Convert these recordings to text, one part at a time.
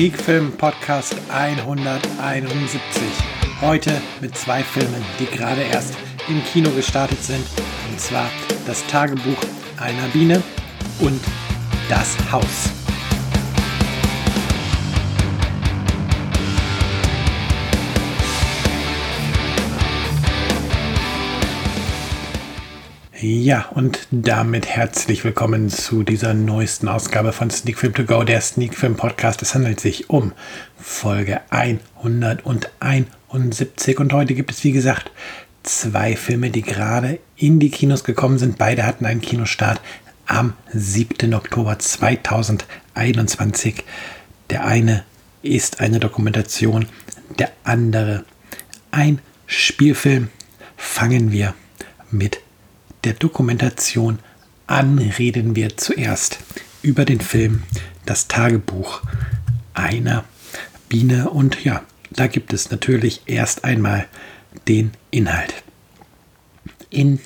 Sneakfilm Podcast 171. Heute mit zwei Filmen, die gerade erst im Kino gestartet sind. Und zwar das Tagebuch einer Biene und das Haus. Ja, und damit herzlich willkommen zu dieser neuesten Ausgabe von Sneak Film To Go, der Sneak Film Podcast. Es handelt sich um Folge 171 und heute gibt es, wie gesagt, zwei Filme, die gerade in die Kinos gekommen sind. Beide hatten einen Kinostart am 7. Oktober 2021. Der eine ist eine Dokumentation, der andere ein Spielfilm. Fangen wir mit der Dokumentation an reden wir zuerst über den Film Das Tagebuch einer Biene und ja, da gibt es natürlich erst einmal den Inhalt. In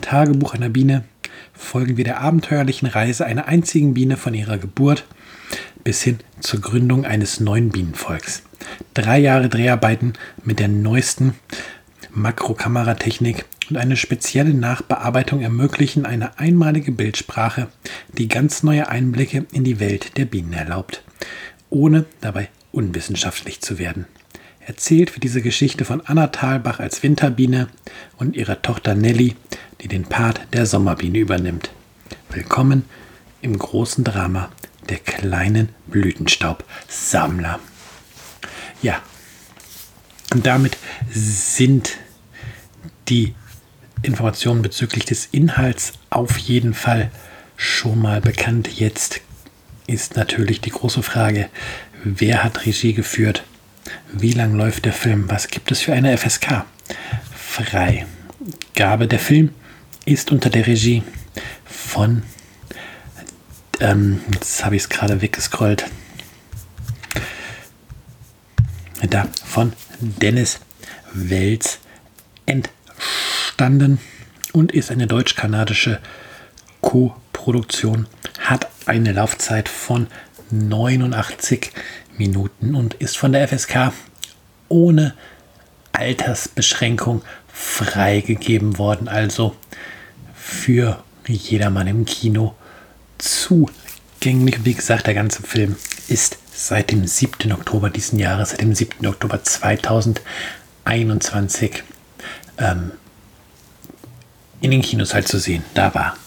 Tagebuch einer Biene folgen wir der abenteuerlichen Reise einer einzigen Biene von ihrer Geburt bis hin zur Gründung eines neuen Bienenvolks. Drei Jahre Dreharbeiten mit der neuesten Makrokameratechnik und eine spezielle Nachbearbeitung ermöglichen eine einmalige Bildsprache, die ganz neue Einblicke in die Welt der Bienen erlaubt, ohne dabei unwissenschaftlich zu werden. Erzählt wird diese Geschichte von Anna Thalbach als Winterbiene und ihrer Tochter Nelly, die den Part der Sommerbiene übernimmt. Willkommen im großen Drama der kleinen Blütenstaubsammler. Ja, und damit sind die Informationen bezüglich des Inhalts auf jeden Fall schon mal bekannt. Jetzt ist natürlich die große Frage, wer hat Regie geführt? Wie lang läuft der Film? Was gibt es für eine FSK? Freigabe. Der Film ist unter der Regie von, ähm, jetzt habe ich es gerade weggescrollt, da von Dennis Welz entstanden und ist eine deutsch-kanadische Co-Produktion, hat eine Laufzeit von 89 Minuten und ist von der FSK ohne Altersbeschränkung freigegeben worden, also für jedermann im Kino zugänglich. Wie gesagt, der ganze Film ist seit dem 7. Oktober diesen Jahres, seit dem 7. Oktober 2021 ähm, in den Kinos halt zu sehen. Da war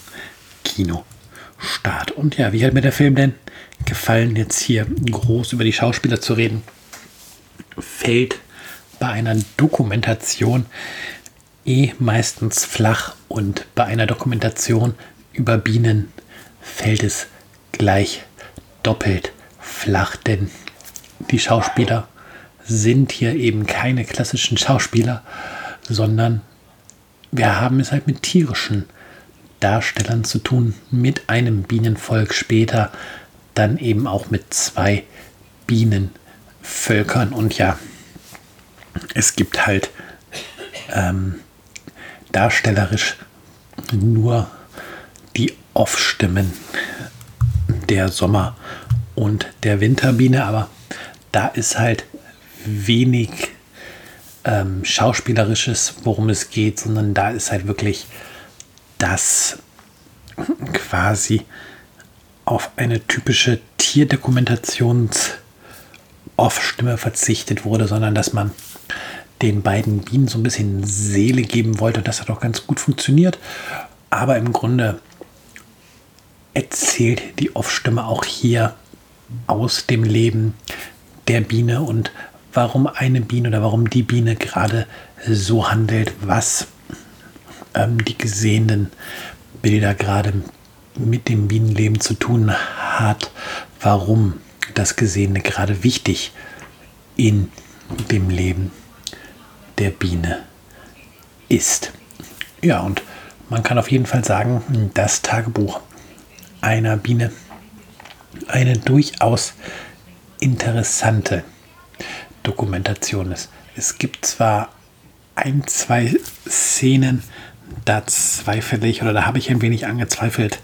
Kinostart. Und ja, wie hat mir der Film denn gefallen, jetzt hier groß über die Schauspieler zu reden? Fällt bei einer Dokumentation eh meistens flach und bei einer Dokumentation über Bienen fällt es gleich doppelt flach, denn die Schauspieler sind hier eben keine klassischen Schauspieler, sondern wir haben es halt mit tierischen Darstellern zu tun, mit einem Bienenvolk später, dann eben auch mit zwei Bienenvölkern. Und ja, es gibt halt ähm, darstellerisch nur die Off-Stimmen der Sommer- und der Winterbiene, aber da ist halt wenig ähm, Schauspielerisches, worum es geht, sondern da ist halt wirklich das quasi auf eine typische Tierdokumentations-Off-Stimme verzichtet wurde, sondern dass man den beiden Bienen so ein bisschen Seele geben wollte. Das hat auch ganz gut funktioniert. Aber im Grunde erzählt die Off-Stimme auch hier aus dem Leben der Biene und warum eine Biene oder warum die Biene gerade so handelt, was ähm, die gesehenen Bilder gerade mit dem Bienenleben zu tun hat, warum das Gesehene gerade wichtig in dem Leben der Biene ist. Ja, und man kann auf jeden Fall sagen, das Tagebuch einer Biene eine durchaus interessante Dokumentation ist. Es gibt zwar ein, zwei Szenen, da zweifle ich oder da habe ich ein wenig angezweifelt,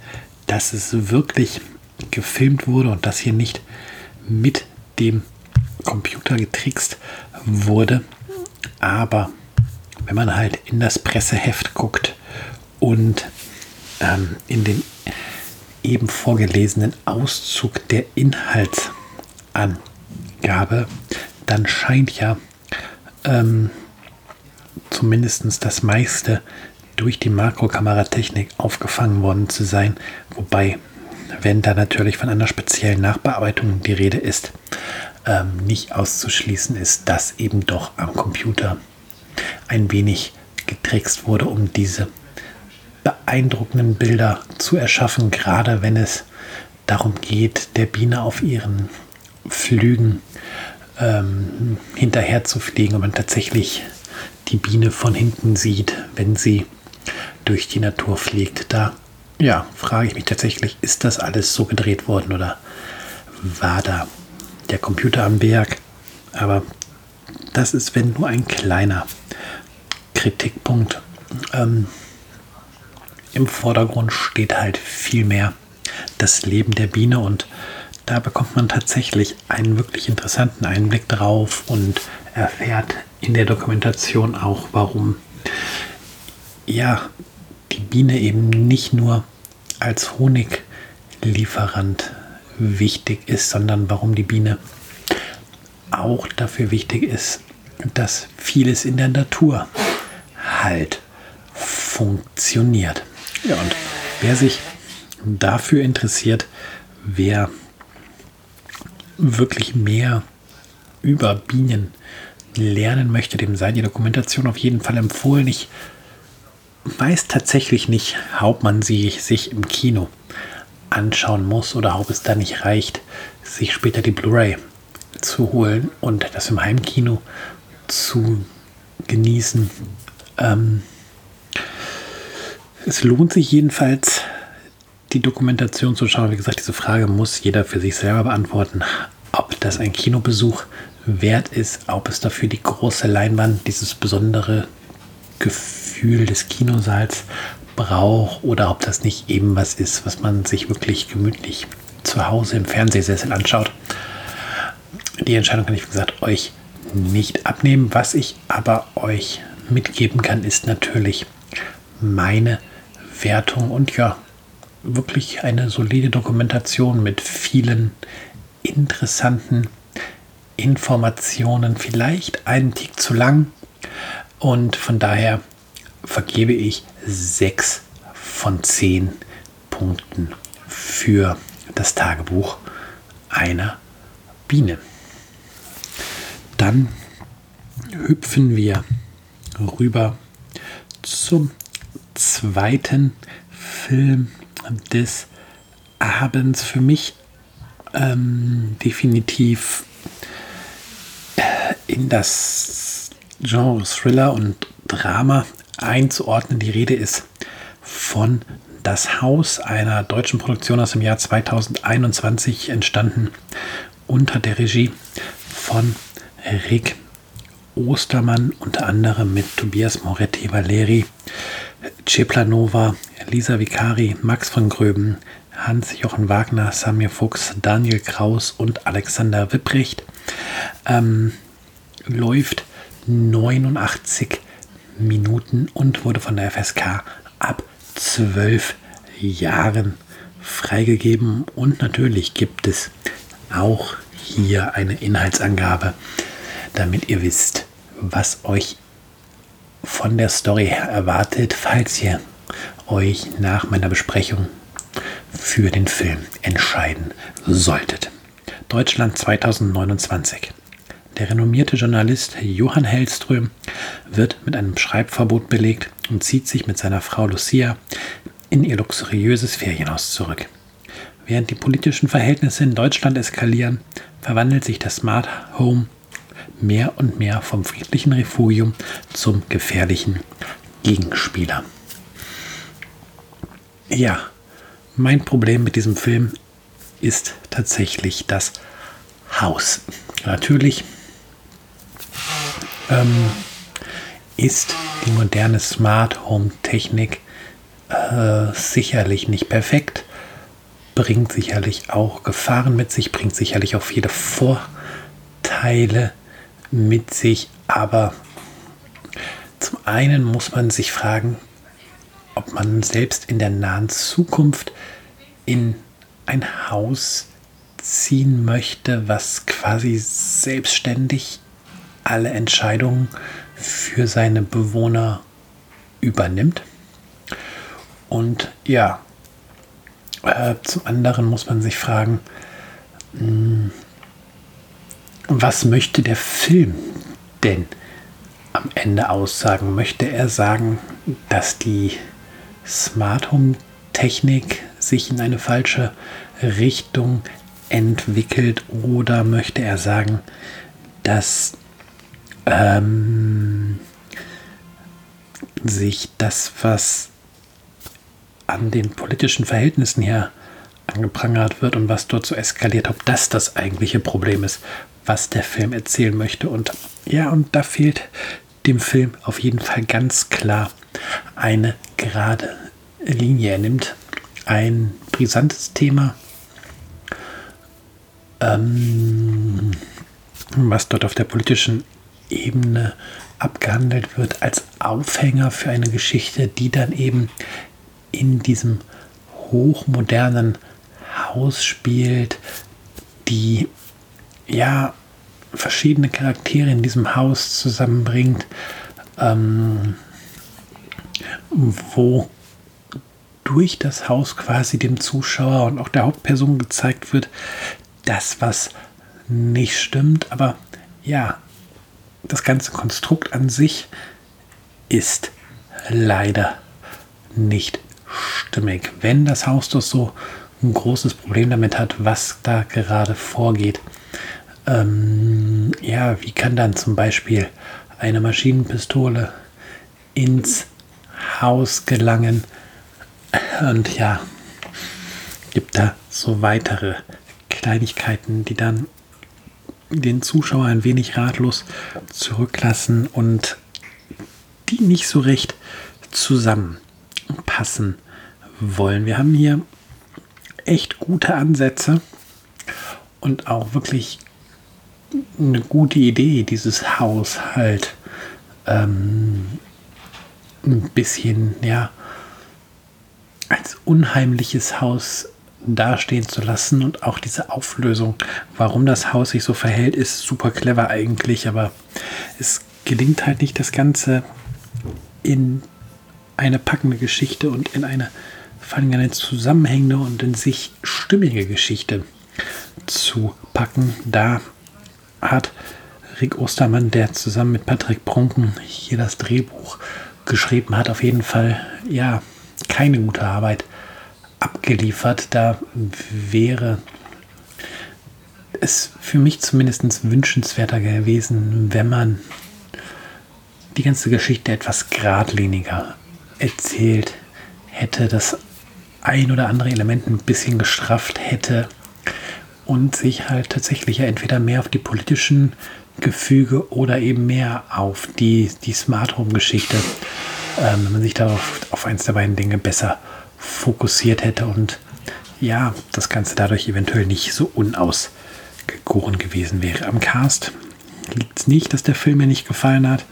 dass es wirklich gefilmt wurde und dass hier nicht mit dem Computer getrickst wurde. Aber wenn man halt in das Presseheft guckt und ähm, in den eben vorgelesenen Auszug der Inhaltsangabe, dann scheint ja ähm, zumindest das meiste durch die Makrokameratechnik aufgefangen worden zu sein, wobei, wenn da natürlich von einer speziellen Nachbearbeitung die Rede ist, ähm, nicht auszuschließen ist, dass eben doch am Computer ein wenig getrickst wurde, um diese beeindruckenden Bilder zu erschaffen, gerade wenn es darum geht, der Biene auf ihren Flügen ähm, hinterher zu fliegen und man tatsächlich die Biene von hinten sieht, wenn sie durch die Natur fliegt. Da ja, frage ich mich tatsächlich, ist das alles so gedreht worden oder war da der Computer am Berg? Aber das ist, wenn nur ein kleiner Kritikpunkt. Ähm, Im Vordergrund steht halt viel mehr das Leben der Biene und da bekommt man tatsächlich einen wirklich interessanten Einblick drauf und erfährt in der Dokumentation auch, warum ja die Biene eben nicht nur als Honiglieferant wichtig ist, sondern warum die Biene auch dafür wichtig ist, dass vieles in der Natur halt funktioniert. Ja, und wer sich dafür interessiert, wer wirklich mehr über Bienen lernen möchte, dem sei die Dokumentation auf jeden Fall empfohlen. Ich weiß tatsächlich nicht, ob man sie sich im Kino anschauen muss oder ob es da nicht reicht, sich später die Blu-ray zu holen und das im Heimkino zu genießen. Ähm, es lohnt sich jedenfalls, die Dokumentation zu schauen. Wie gesagt, diese Frage muss jeder für sich selber beantworten, ob das ein Kinobesuch wert ist, ob es dafür die große Leinwand, dieses besondere Gefühl des Kinosaals braucht oder ob das nicht eben was ist, was man sich wirklich gemütlich zu Hause im Fernsehsessel anschaut. Die Entscheidung kann ich, wie gesagt, euch nicht abnehmen. Was ich aber euch mitgeben kann, ist natürlich meine Wertung und ja, wirklich eine solide Dokumentation mit vielen interessanten Informationen, vielleicht einen Tick zu lang. Und von daher vergebe ich sechs von zehn Punkten für das Tagebuch einer Biene. Dann hüpfen wir rüber zum zweiten Film des Abends. Für mich ähm, definitiv äh, in das Genre Thriller und Drama einzuordnen. Die Rede ist von Das Haus, einer deutschen Produktion aus dem Jahr 2021 entstanden unter der Regie von Rick Ostermann, unter anderem mit Tobias Moretti, Valeri Ceplanova, Lisa Vicari, Max von Gröben, Hans-Jochen Wagner, Samir Fuchs, Daniel Kraus und Alexander Wipprecht. Ähm, läuft 89 Minuten und wurde von der FSK ab 12 Jahren freigegeben. Und natürlich gibt es auch hier eine Inhaltsangabe, damit ihr wisst, was euch von der Story her erwartet, falls ihr euch nach meiner Besprechung für den Film entscheiden solltet. Deutschland 2029. Der renommierte Journalist Johann Hellström wird mit einem Schreibverbot belegt und zieht sich mit seiner Frau Lucia in ihr luxuriöses Ferienhaus zurück. Während die politischen Verhältnisse in Deutschland eskalieren, verwandelt sich das Smart Home mehr und mehr vom friedlichen Refugium zum gefährlichen Gegenspieler. Ja, mein Problem mit diesem Film ist tatsächlich das Haus. Natürlich ähm, ist die moderne Smart Home Technik äh, sicherlich nicht perfekt, bringt sicherlich auch Gefahren mit sich, bringt sicherlich auch viele Vorteile mit sich, aber zum einen muss man sich fragen, ob man selbst in der nahen Zukunft in ein Haus ziehen möchte, was quasi selbstständig alle Entscheidungen für seine Bewohner übernimmt. Und ja, äh, zum anderen muss man sich fragen, mh, hm, was möchte der Film denn am Ende aussagen? Möchte er sagen, dass die Smart Home Technik sich in eine falsche Richtung entwickelt oder möchte er sagen, dass ähm, sich das, was an den politischen Verhältnissen hier angeprangert wird und was dort so eskaliert, ob das das eigentliche Problem ist, was der Film erzählen möchte. Und ja, und da fehlt dem Film auf jeden Fall ganz klar eine gerade Linie. Er nimmt ein brisantes Thema, ähm, was dort auf der politischen Ebene abgehandelt wird, als Aufhänger für eine Geschichte, die dann eben in diesem hochmodernen Haus spielt, die ja verschiedene Charaktere in diesem Haus zusammenbringt, ähm, wo durch das Haus quasi dem Zuschauer und auch der Hauptperson gezeigt wird, das, was nicht stimmt. Aber ja, das ganze Konstrukt an sich ist leider nicht stimmig. Wenn das Haus doch so ein großes Problem damit hat, was da gerade vorgeht, ähm, ja, wie kann dann zum Beispiel eine Maschinenpistole ins Haus gelangen? Und ja, gibt da so weitere Kleinigkeiten, die dann den Zuschauer ein wenig ratlos zurücklassen und die nicht so recht zusammenpassen wollen. Wir haben hier echt gute Ansätze und auch wirklich eine gute Idee, dieses Haus halt ähm, ein bisschen, ja, als unheimliches Haus dastehen zu lassen und auch diese Auflösung, warum das Haus sich so verhält, ist super clever eigentlich, aber es gelingt halt nicht, das Ganze in eine packende Geschichte und in eine vor allem eine zusammenhängende und in sich stimmige Geschichte zu packen. Da hat Rick Ostermann, der zusammen mit Patrick Pronken hier das Drehbuch geschrieben hat, auf jeden Fall ja keine gute Arbeit abgeliefert. Da wäre es für mich zumindest wünschenswerter gewesen, wenn man die ganze Geschichte etwas geradliniger erzählt hätte, das ein oder andere Element ein bisschen gestrafft hätte und sich halt tatsächlich ja entweder mehr auf die politischen Gefüge oder eben mehr auf die, die Smart Home Geschichte, ähm, wenn man sich darauf auf eins der beiden Dinge besser fokussiert hätte und ja, das Ganze dadurch eventuell nicht so unausgegoren gewesen wäre. Am Cast liegt es nicht, dass der Film mir nicht gefallen hat.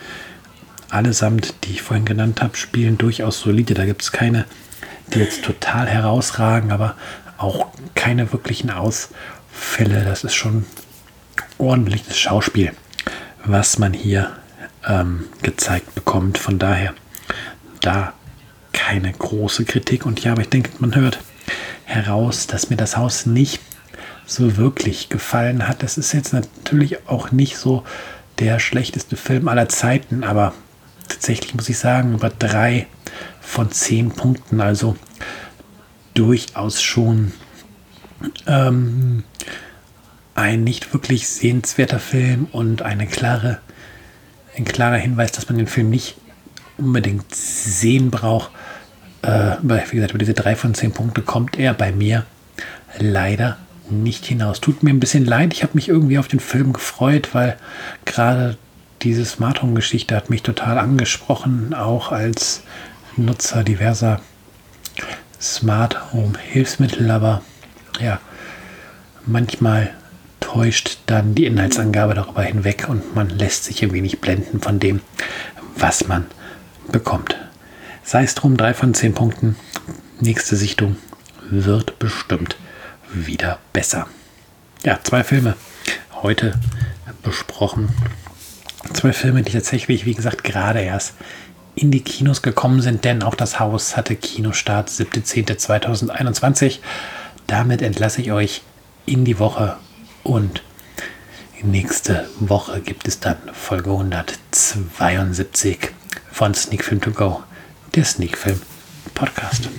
Allesamt, die ich vorhin genannt habe, spielen durchaus solide. Da gibt es keine, die jetzt total herausragen, aber auch keine wirklichen Ausfälle. Das ist schon ordentliches Schauspiel, was man hier ähm, gezeigt bekommt. Von daher, da keine große Kritik. Und ja, aber ich denke, man hört heraus, dass mir das Haus nicht so wirklich gefallen hat. Das ist jetzt natürlich auch nicht so der schlechteste Film aller Zeiten, aber tatsächlich muss ich sagen, über drei von zehn Punkten, also durchaus schon ähm, ein nicht wirklich sehenswerter Film und eine klare, ein klarer Hinweis, dass man den Film nicht unbedingt sehen braucht. Äh, wie gesagt, über diese drei von zehn Punkte kommt er bei mir leider nicht hinaus. Tut mir ein bisschen leid. Ich habe mich irgendwie auf den Film gefreut, weil gerade diese Smart Home Geschichte hat mich total angesprochen, auch als Nutzer diverser Smart Home Hilfsmittel. Aber ja, manchmal täuscht dann die Inhaltsangabe darüber hinweg und man lässt sich irgendwie nicht blenden von dem, was man bekommt. Sei es drum, drei von zehn Punkten. Nächste Sichtung wird bestimmt wieder besser. Ja, zwei Filme heute besprochen. Zwei Filme, die tatsächlich, wie gesagt, gerade erst in die Kinos gekommen sind, denn auch das Haus hatte Kinostart 7.10.2021. Damit entlasse ich euch in die Woche und nächste Woche gibt es dann Folge 172 von Sneak Film To Go, der Sneak Film Podcast.